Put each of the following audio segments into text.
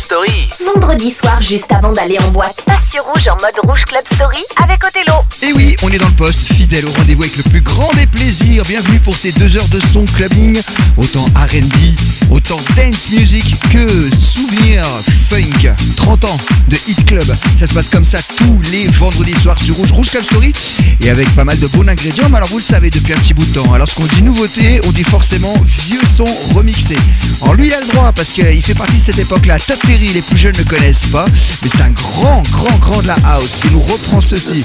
Rouge Club Story. Vendredi soir, juste avant d'aller en boîte, passe sur Rouge en mode Rouge Club Story avec Othello. Et oui, on est dans le poste, fidèle au rendez-vous avec le plus grand des plaisirs. Bienvenue pour ces deux heures de son clubbing. Autant RB, autant dance music que souvenir funk. 30 ans de Hit Club. Ça se passe comme ça tous les vendredis soirs sur Rouge, Rouge Club Story. Et avec pas mal de bons ingrédients. Mais alors vous le savez depuis un petit bout de temps. Alors ce qu'on dit nouveauté, on dit forcément vieux son remixé. Alors lui il a le droit parce qu'il fait partie de cette époque-là. Top Terry, les plus jeunes ne connaissent pas. Mais c'est un grand, grand, grand de la house. Il nous reprend ceci.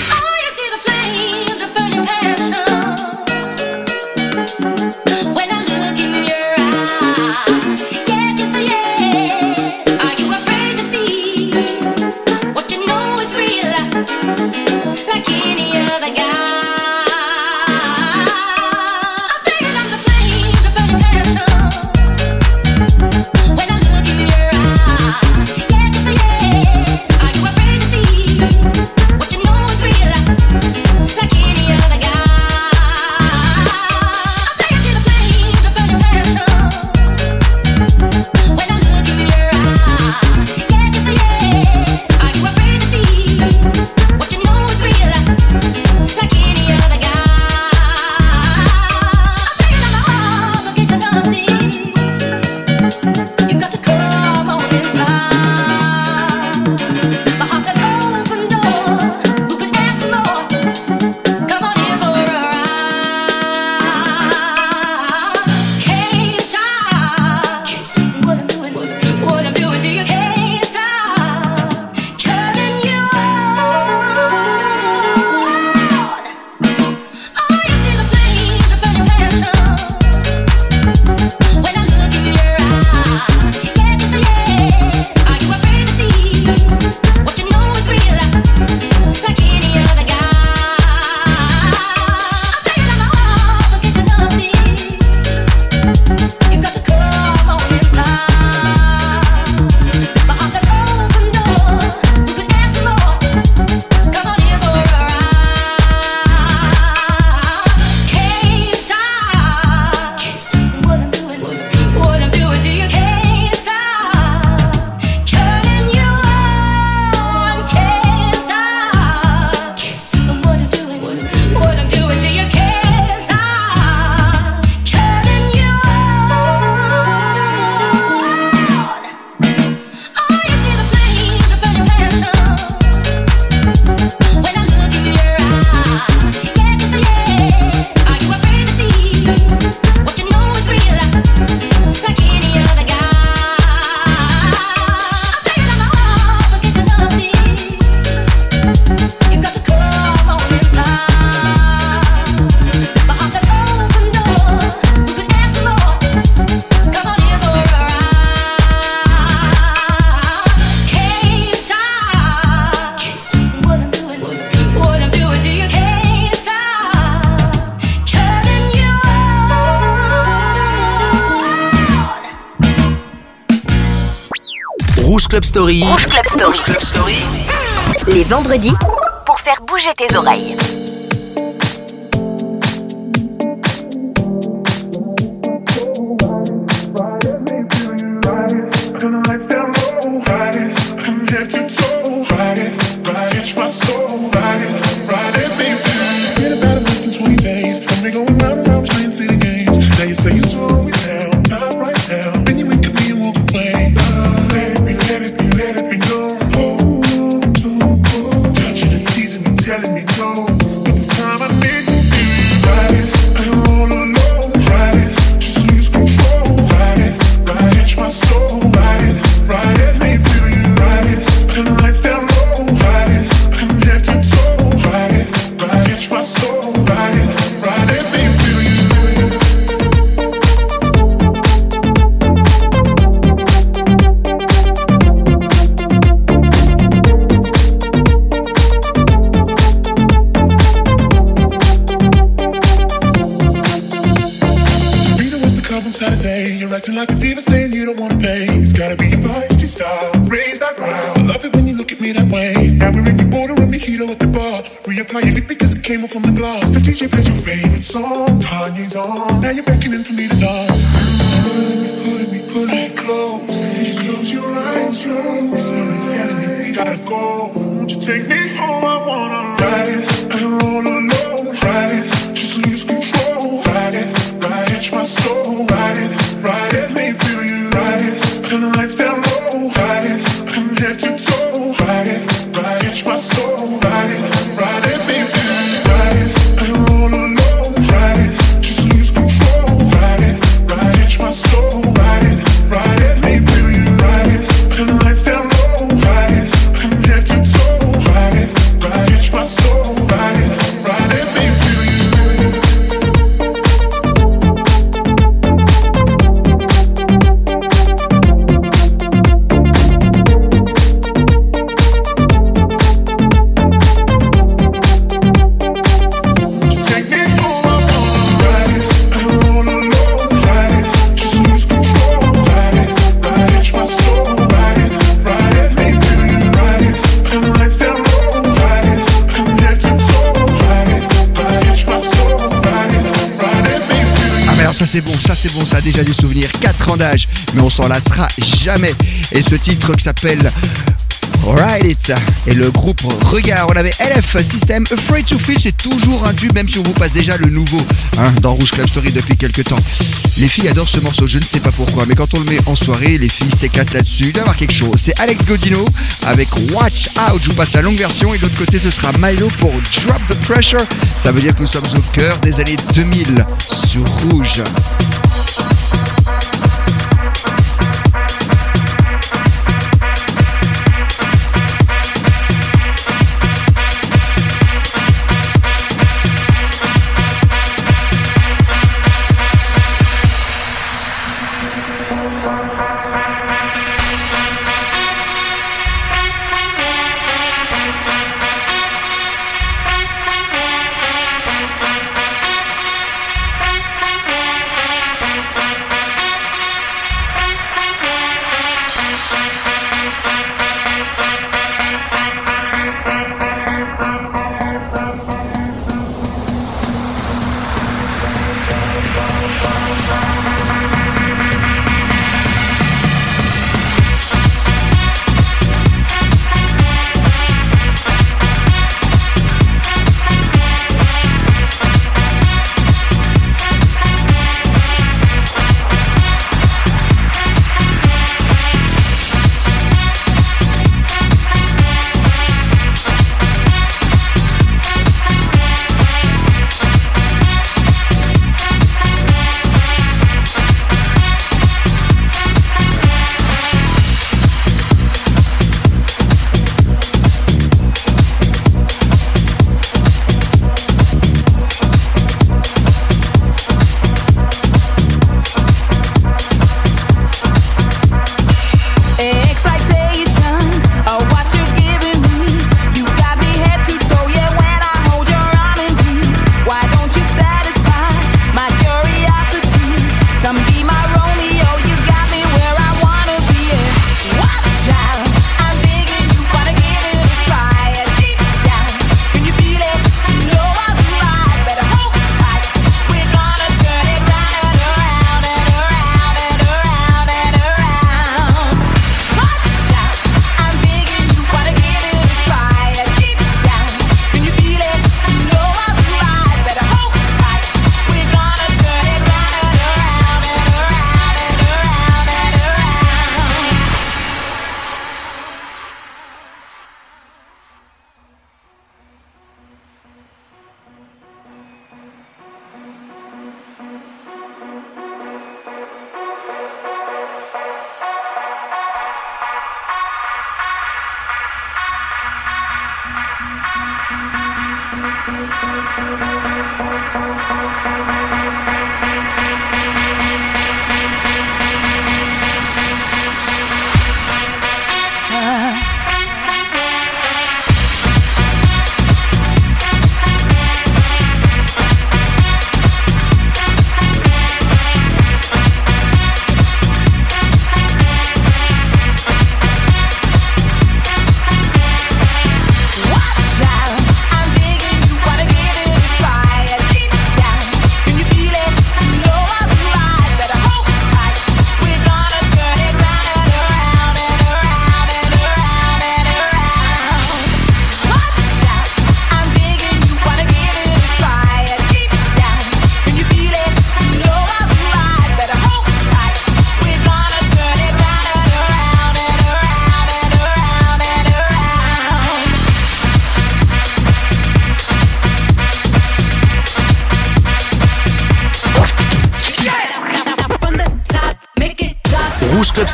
Rouge Club Story. Rouge Club Story. Les vendredis pour faire bouger tes oreilles. Mais on s'en lassera jamais. Et ce titre qui s'appelle Ride It et le groupe Regard. On avait LF System Afraid to Feel, c'est toujours un tube, même si on vous passe déjà le nouveau hein, dans Rouge Club Story depuis quelques temps. Les filles adorent ce morceau, je ne sais pas pourquoi, mais quand on le met en soirée, les filles s'éclatent là-dessus. Il doit y avoir quelque chose. C'est Alex Godino avec Watch Out. Je vous passe la longue version et de l'autre côté, ce sera Milo pour Drop the Pressure. Ça veut dire que nous sommes au cœur des années 2000 sur Rouge.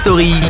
Story.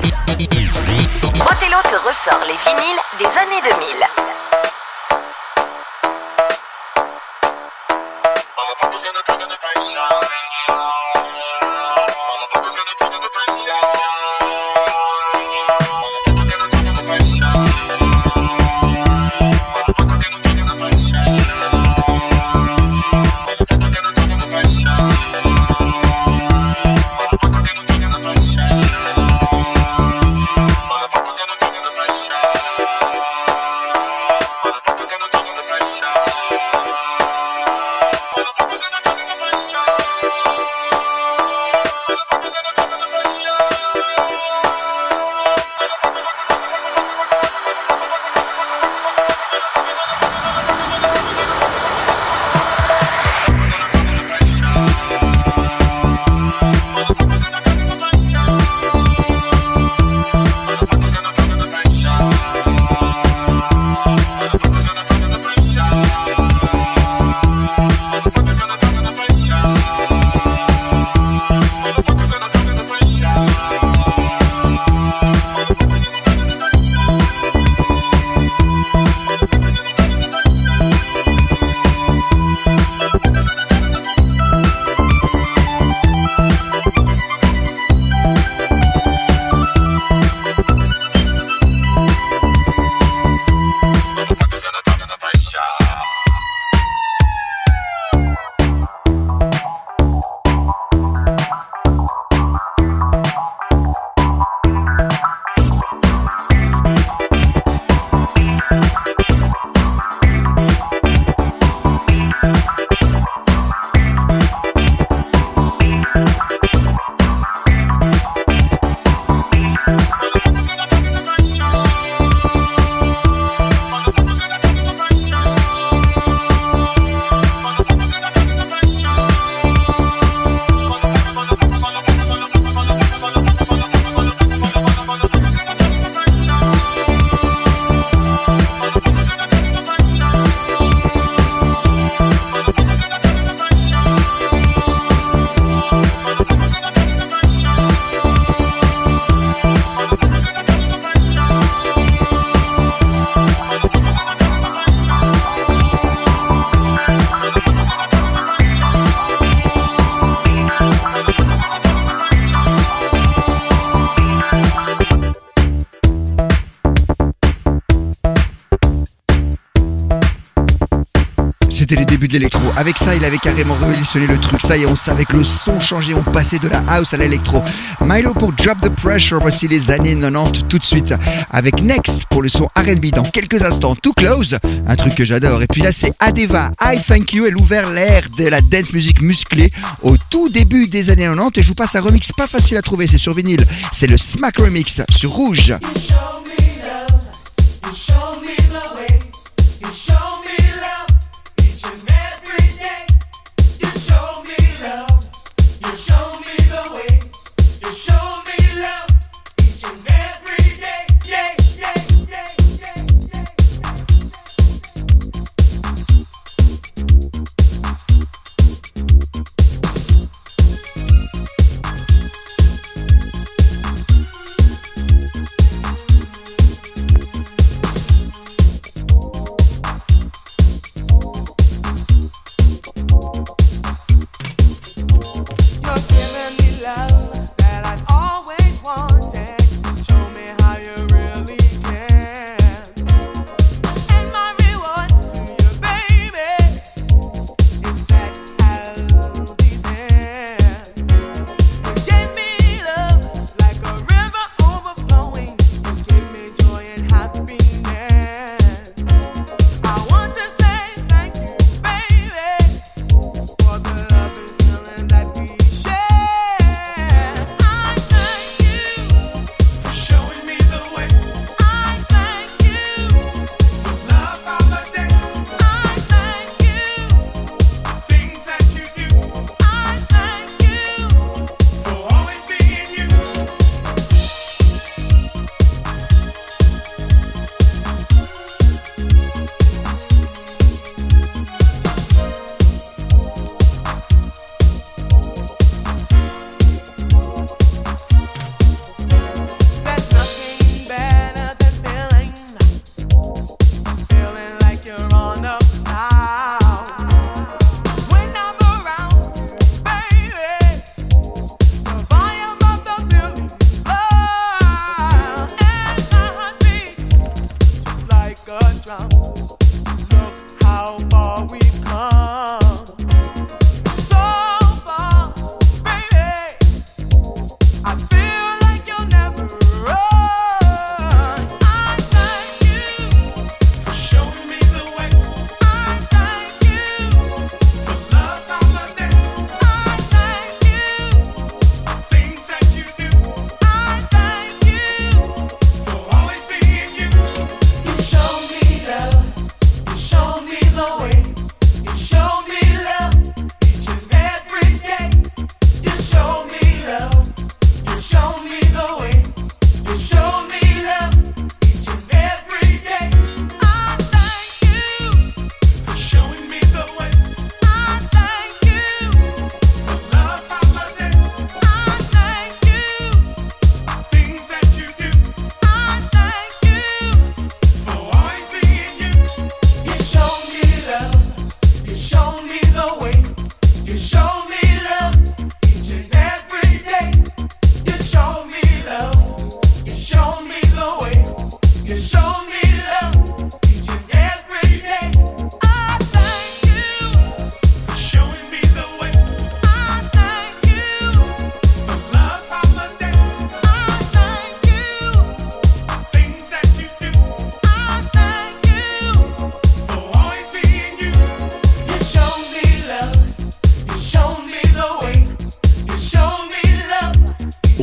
Avec ça, il avait carrément révolutionné le truc. Ça y on savait que le son changeait. On passait de la house à l'électro. Milo pour Drop the Pressure. Voici les années 90 tout de suite. Avec Next pour le son RB dans quelques instants. Too Close, un truc que j'adore. Et puis là, c'est Adeva. I Thank You. Elle ouvert l'ère de la dance music musclée au tout début des années 90. Et je vous passe un remix pas facile à trouver. C'est sur vinyle. C'est le Smack Remix sur Rouge.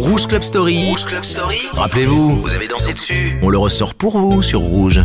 Rouge Club Story. Rouge Club Story. Rappelez-vous, vous avez dansé dessus. On le ressort pour vous sur Rouge.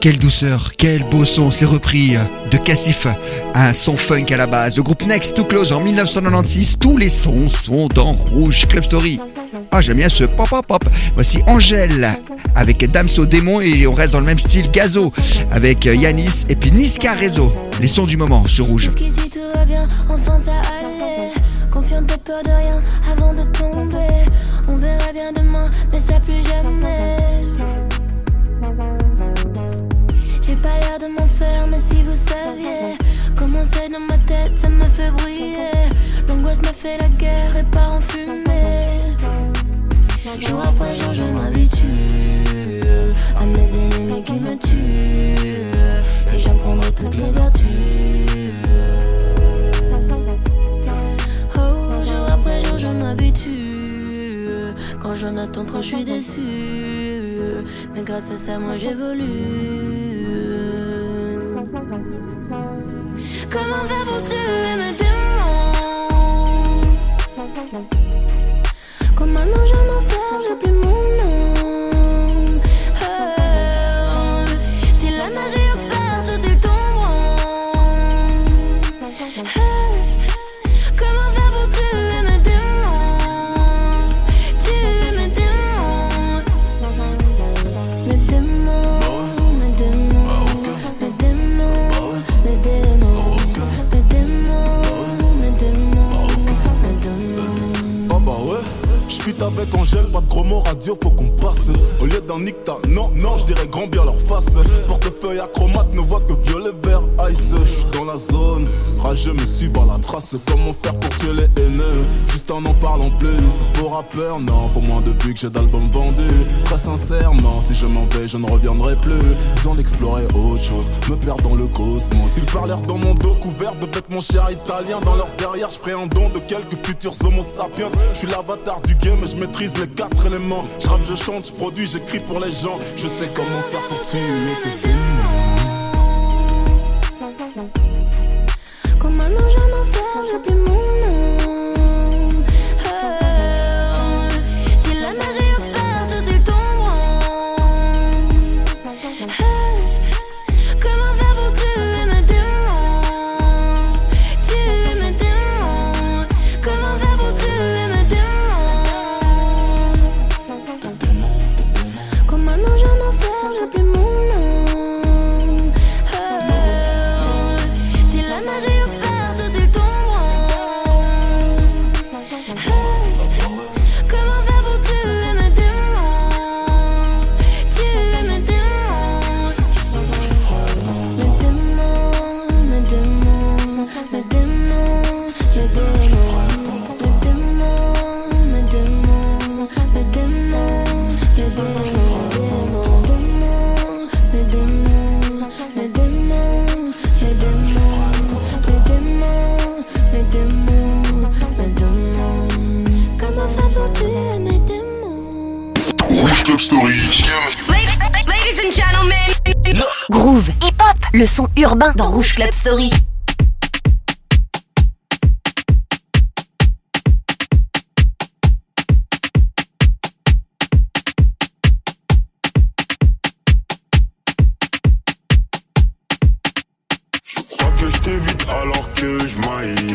Quelle douceur, quel beau son, c'est repris de Cassif, un son funk à la base. Le groupe Next to Close en 1996, tous les sons sont dans Rouge Club Story. Ah, j'aime bien ce pop pop pop. Voici Angèle avec Damso Démon et on reste dans le même style Gazo avec Yanis et puis Niska Rezo. Les sons du moment sur Rouge. pas l'air de m'en faire, mais si vous saviez comment c'est dans ma tête, ça me fait briller. L'angoisse m'a fait la guerre et part en fumée. Jour après jour, je m'habitue à mes ennemis qui me tuent. Et j'en prendrai toutes les vertus. Oh, jour après jour, je m'habitue. Quand je n'attends trop, je suis déçu. Mais grâce à ça, moi j'évolue. Comment faire pour tuer mes démons? Comme un ange, enfer, j'ai plus mon nom. Avec Angèle, pas de mots radio, faut qu'on passe. Au lieu d'un nicta, non, non, je dirais grand bien leur face. Portefeuille acromate ne voit que violet, vert, ice. J'suis dans la zone, rageux me suis par la trace. Comment faire pour tuer les haineux? Juste en en parlant plus, pour rappeur, non Pour moins depuis que j'ai d'albums vendus. Très sincèrement, si je m'en vais, je ne reviendrai plus. Besoin d'explorer autre chose, me perdre dans le cosmos. Ils parlèrent dans mon dos couvert de bêtes mon cher italien. Dans leur derrière, je un don de quelques futurs homo sapiens. Je suis l'avatar du game et je maîtrise les quatre éléments. Je je chante, je produis, j'écris pour les gens. Je sais comment faire pour tuer tes démons Ladies and gentlemen. Groove, hip-hop, le son urbain dans Rouge Club Story. Je crois que je t'évite alors que je maille.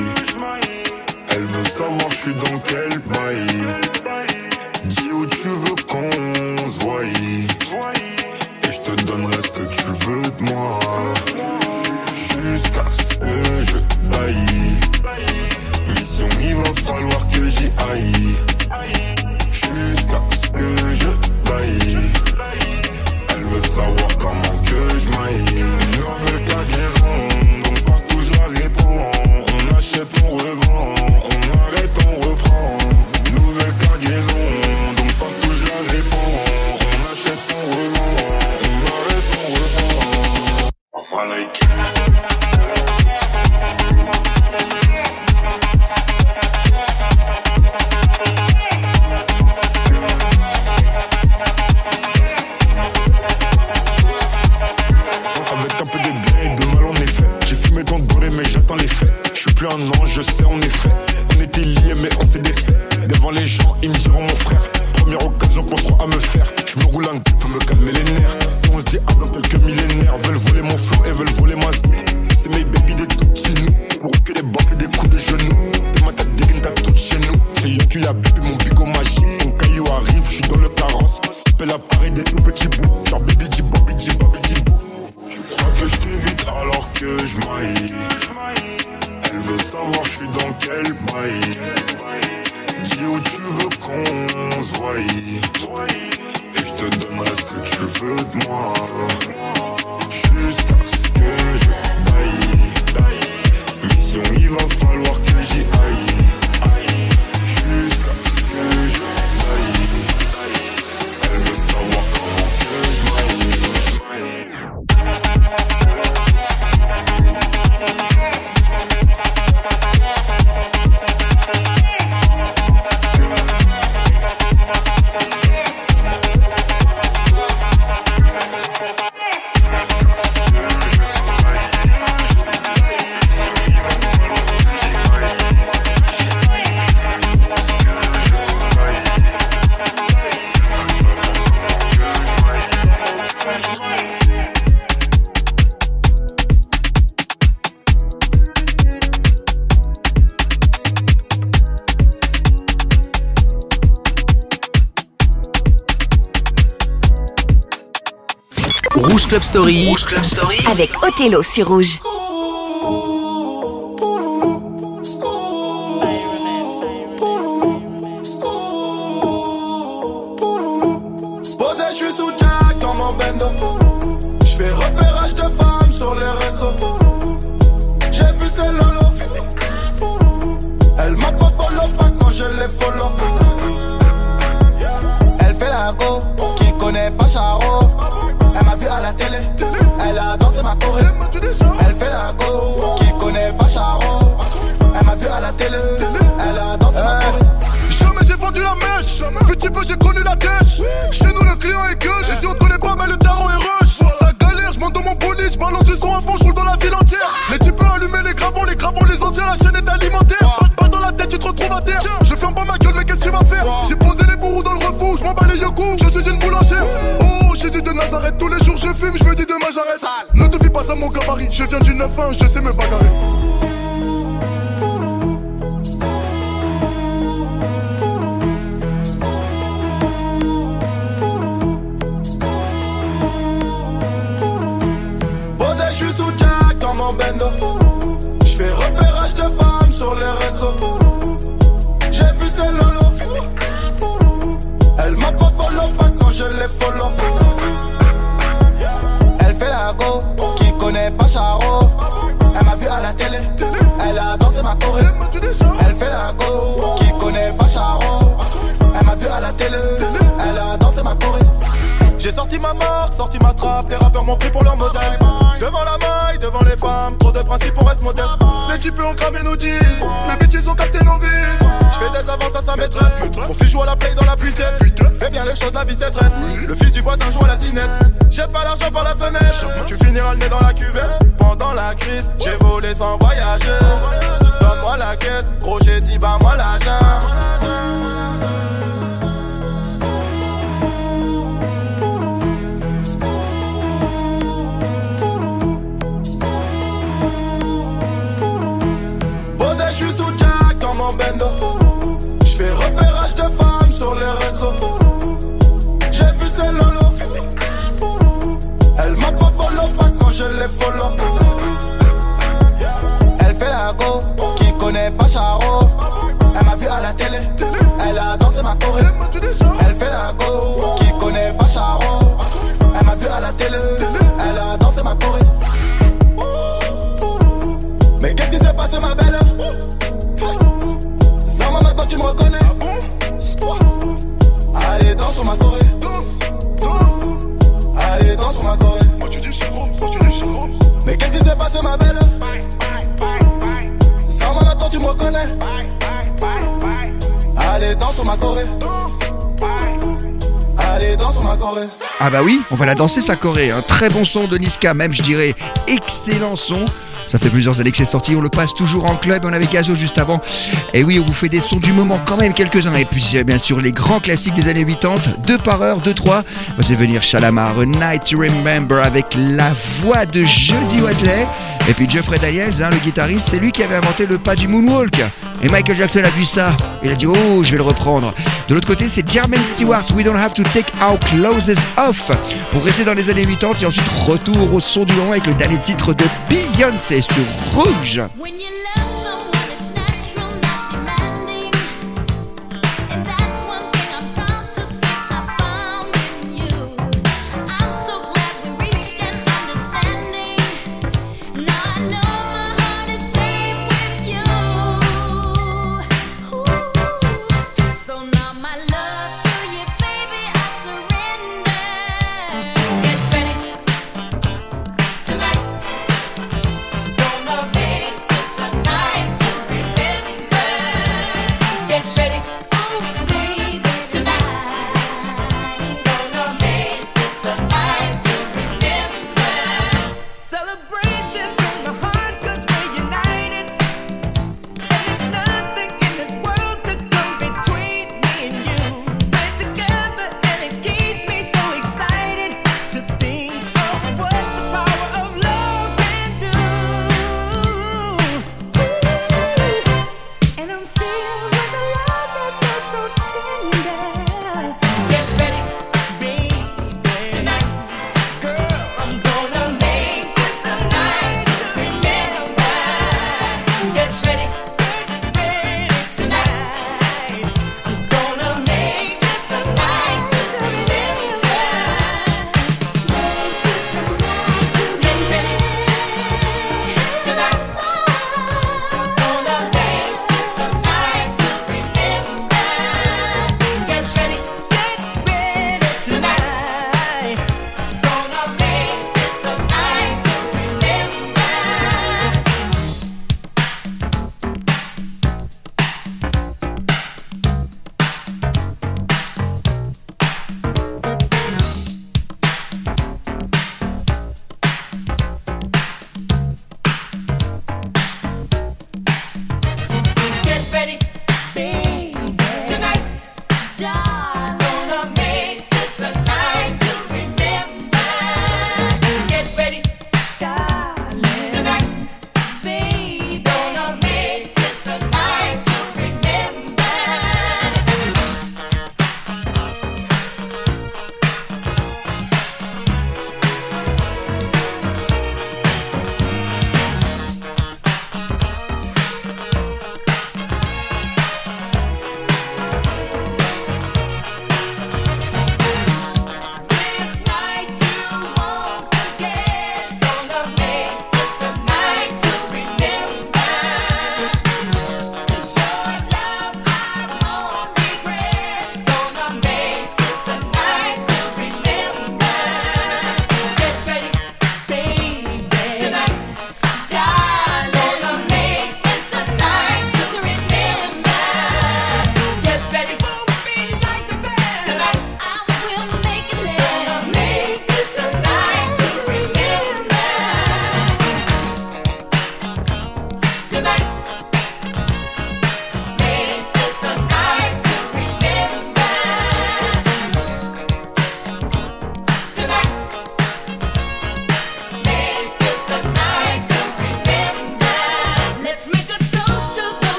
Elle veut savoir je suis dans quel bail. Dis où tu veux qu'on aïe quel bail. Dis où tu veux qu'on se voie. Et je te donnerai ce que tu veux de moi Story. Rouge Club Story. Avec Othello sur Rouge. Je viens du 9-1, je sais me bagarrer. Types ont cramé nos disques, les bitches ont capté nos vices. J'fais des avances à sa maîtresse, mon fils joue à la play dans la putain. Fais bien les choses, la vie c'est traite. Le fils du voisin joue à la dinette. J'ai pas l'argent par la fenêtre, tu finiras le nez dans la cuvette. Pendant la crise, j'ai volé sans voyager. Donne-moi la caisse, gros j'ai dit bah moi l'argent. je a dansé Ah bah oui, on va la danser sa Corée. Un très bon son de Niska, même je dirais excellent son. Ça fait plusieurs années que c'est sorti, on le passe toujours en club, on avait Gazo juste avant. Et oui, on vous fait des sons du moment quand même quelques-uns. Et puis bien sûr les grands classiques des années 80, deux par heure, deux, trois. Vous allez venir Shalamar, Night to Remember avec la voix de Jody Watley. Et puis Jeffrey Daniels, hein, le guitariste, c'est lui qui avait inventé le pas du moonwalk. Et Michael Jackson a vu ça. Il a dit Oh, je vais le reprendre. De l'autre côté, c'est Jermaine Stewart. We don't have to take our clothes off. Pour rester dans les années 80 et ensuite retour au son du long avec le dernier titre de Beyoncé sur Rouge. 30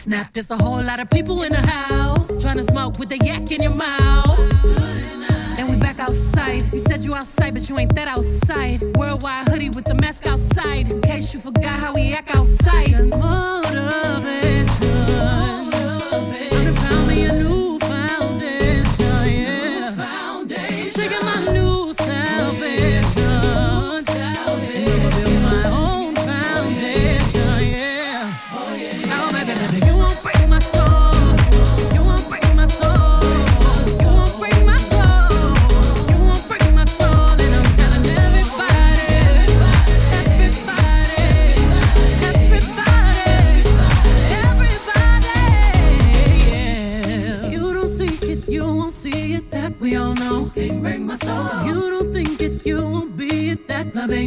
Snap. There's a whole lot of people in the house trying to smoke with the yak in your mouth. And we back outside. You said you outside, but you ain't that outside. Worldwide hoodie with the mask outside. In case you forgot how we act outside. Motivation. love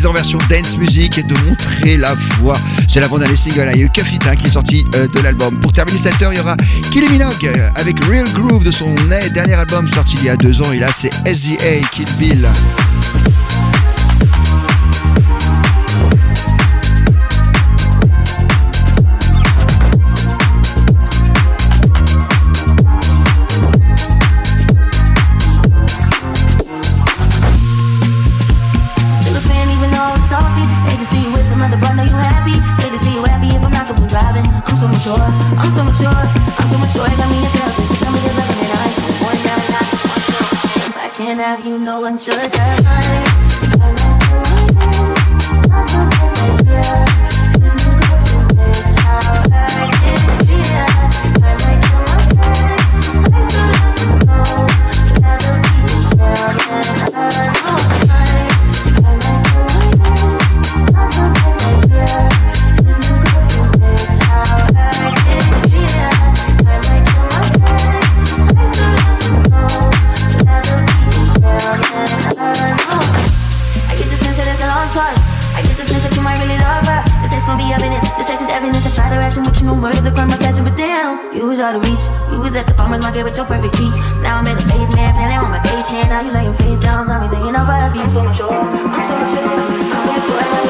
très 90s en version dance music et de montrer la voix. C'est l'avant-dernier single, il y a qui est sorti euh, de l'album. Pour terminer cette heure, il y aura Kylie Minogue euh, avec Real Groove de son dernier album sorti il y a deux ans et là c'est SZA Kid Bill. happiness. I try to ration with you, no words or crime, my passion, but damn, you was out of reach. You was at the farmer's market with your perfect peach. Now I'm in the basement, planning on my page, and Now you laying face down, got me saying, I'm happy. I'm so mature, I'm so mature, I'm so mature.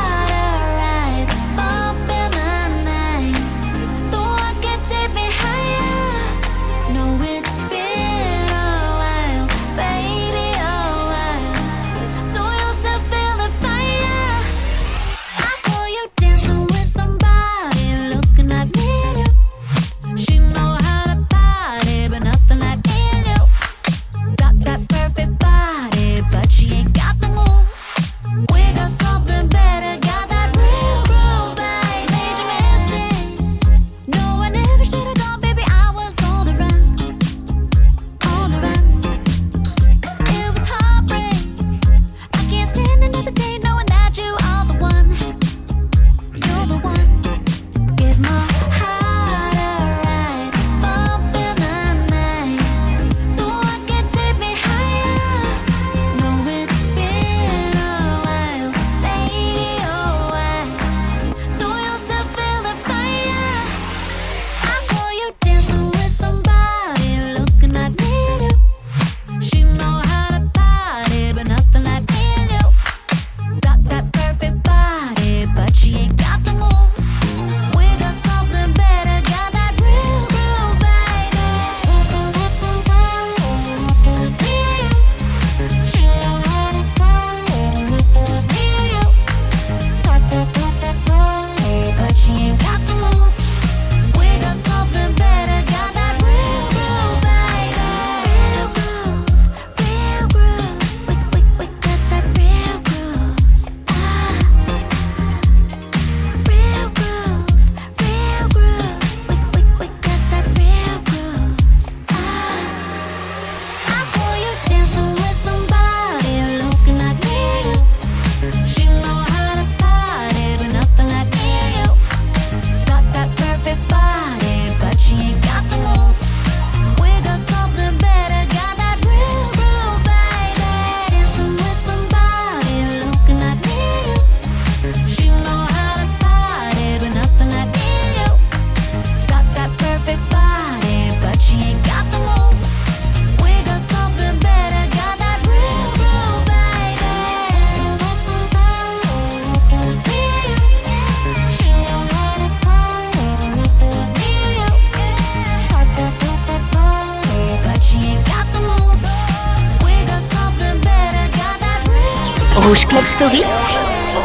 Club Story.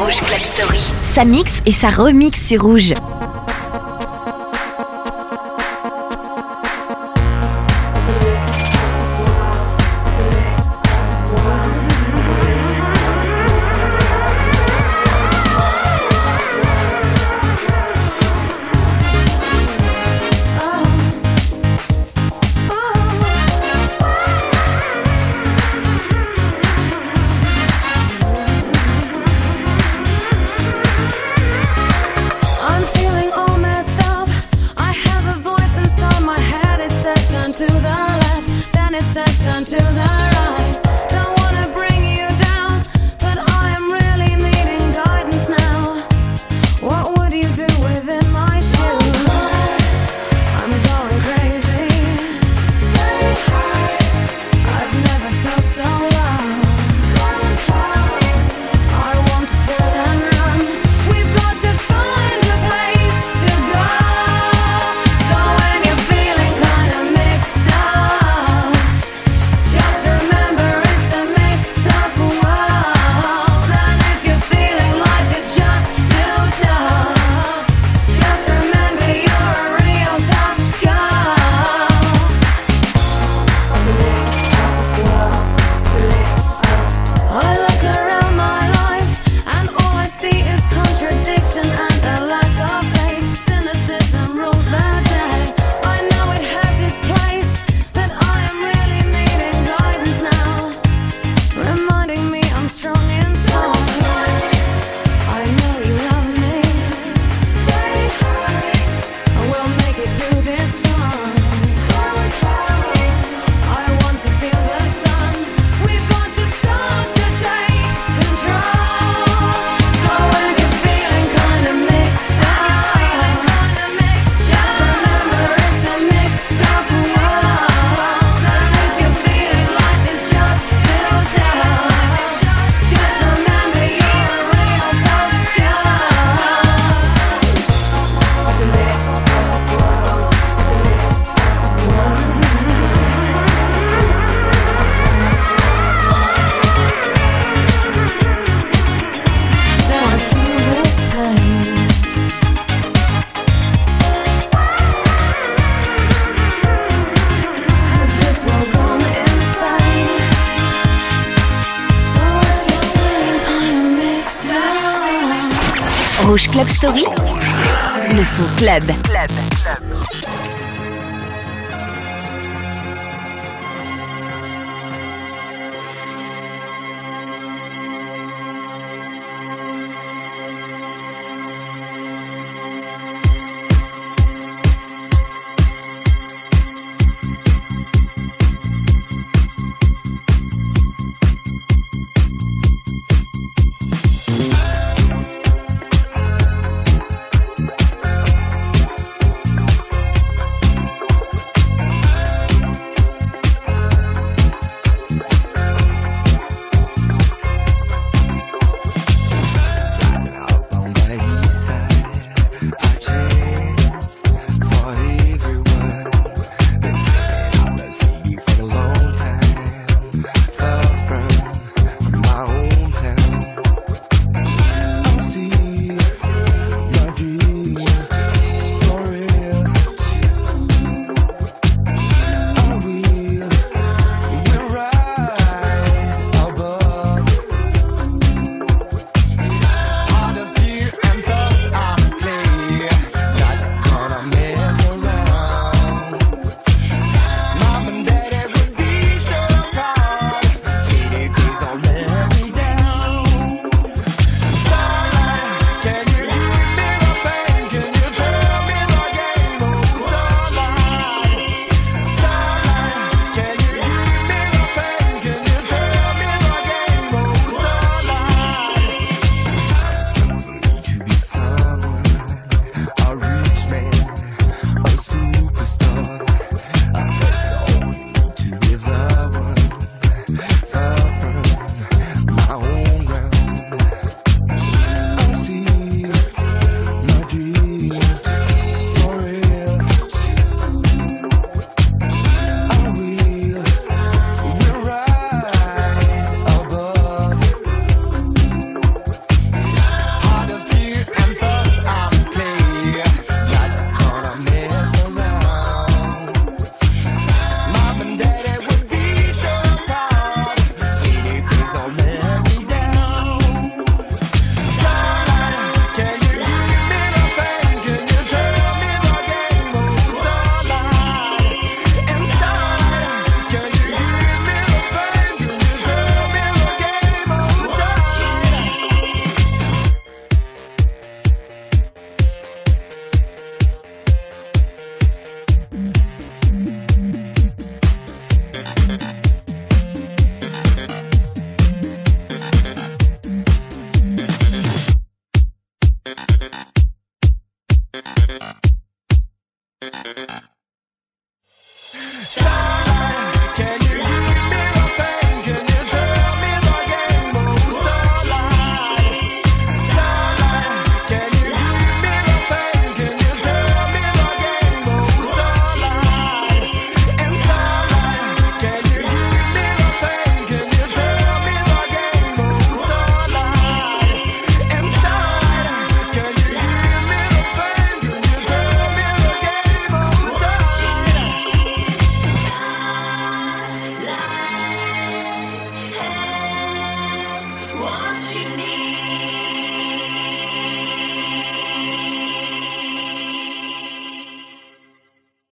Rouge Club Story. Ça mixe et ça remix sur Rouge. Club. Club.